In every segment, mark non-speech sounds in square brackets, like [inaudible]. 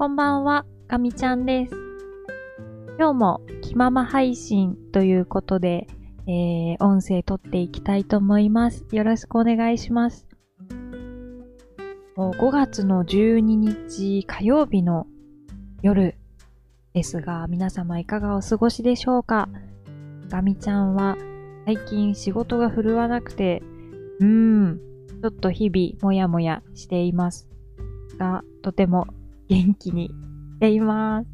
こんばんは、かみちゃんです。今日も気まま配信ということで、えー、音声撮っていきたいと思います。よろしくお願いします。もう5月の12日火曜日の夜ですが、皆様いかがお過ごしでしょうか？ガミちゃんは最近仕事が振るわなくて、うーん、ちょっと日々もやもやしています。が、とても元気にしています。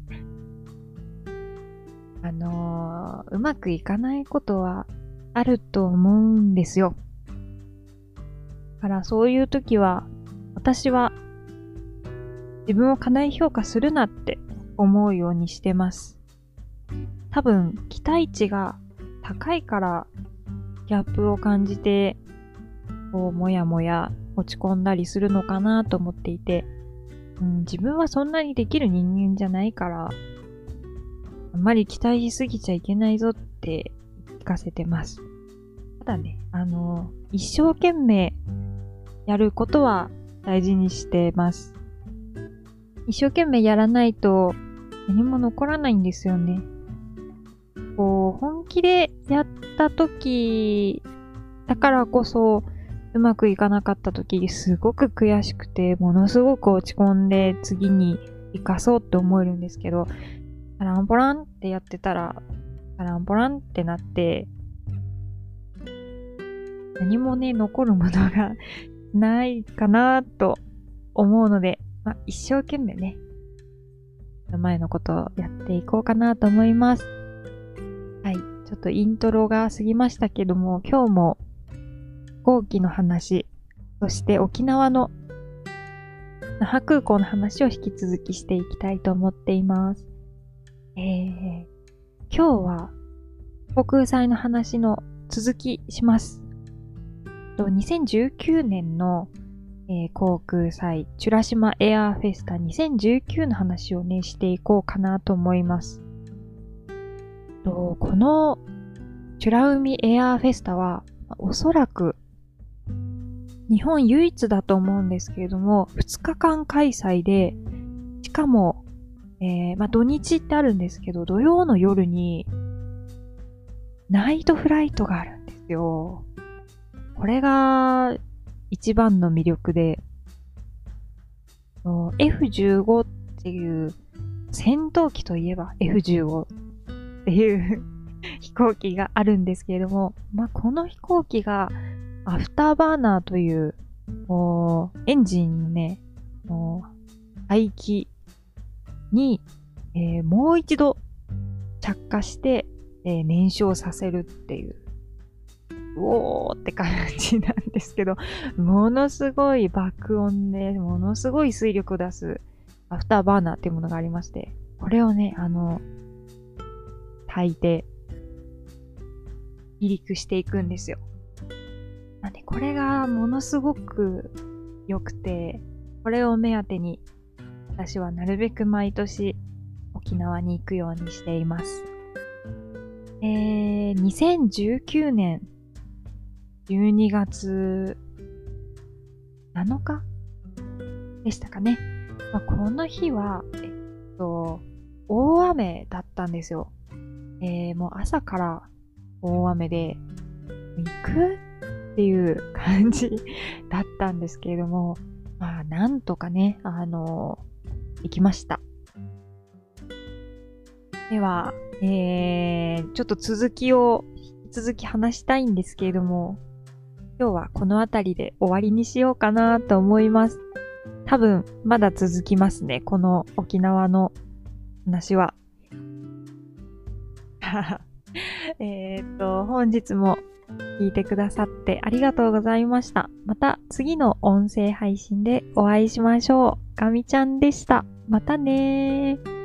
あのー、うまくいかないことはあると思うんですよ。だからそういう時は、私は自分を過大評価するなって思うようにしてます。多分、期待値が高いからギャップを感じて、こう、もやもや落ち込んだりするのかなと思っていて、うん、自分はそんなにできる人間じゃないから、あんまり期待しすぎちゃいけないぞって聞かせてます。ただね、あの、一生懸命やることは大事にしてます。一生懸命やらないと何も残らないんですよね。こう、本気でやった時だからこそ、うまくいかなかった時すごく悔しくて、ものすごく落ち込んで次に生かそうって思えるんですけど、タランポランってやってたら、タランポランってなって、何もね、残るものがないかなと思うので、まあ、一生懸命ね、前のことをやっていこうかなと思います。はい。ちょっとイントロが過ぎましたけども、今日も行機の話、そして沖縄の那覇空港の話を引き続きしていきたいと思っています。えー、今日は航空祭の話の続きします。2019年の、えー、航空祭、チュラシマエアーフェスタ2019の話をね、していこうかなと思います。とこのチュラ海エアーフェスタは、おそらく日本唯一だと思うんですけれども、2日間開催で、しかも、えー、まあ、土日ってあるんですけど、土曜の夜に、ナイトフライトがあるんですよ。これが、一番の魅力で、F15 っていう、戦闘機といえば F15 っていう [laughs] 飛行機があるんですけれども、まあ、この飛行機がアフターバーナーという、エンジンのね、排気に、えー、もう一度着火して、えー、燃焼させるっていう、うおーって感じなんですけど、ものすごい爆音で、ものすごい推力を出すアフターバーナーっていうものがありまして、これをね、あの、焚いて、離陸していくんですよ。なんで、これがものすごく良くて、これを目当てに、私はなるべく毎年沖縄に行くようにしています。えー、2019年12月7日でしたかね。まあ、この日は、えっと、大雨だったんですよ。えー、もう朝から大雨で、行くっていう感じ [laughs] だったんですけれども、まあ、なんとかね、あの行きました。では、えー、ちょっと続きを、引き続き話したいんですけれども、今日はこの辺りで終わりにしようかなと思います。多分、まだ続きますね。この沖縄の話は。[laughs] えっと、本日も聞いてくださってありがとうございました。また次の音声配信でお会いしましょう。ガミちゃんでした。またねー。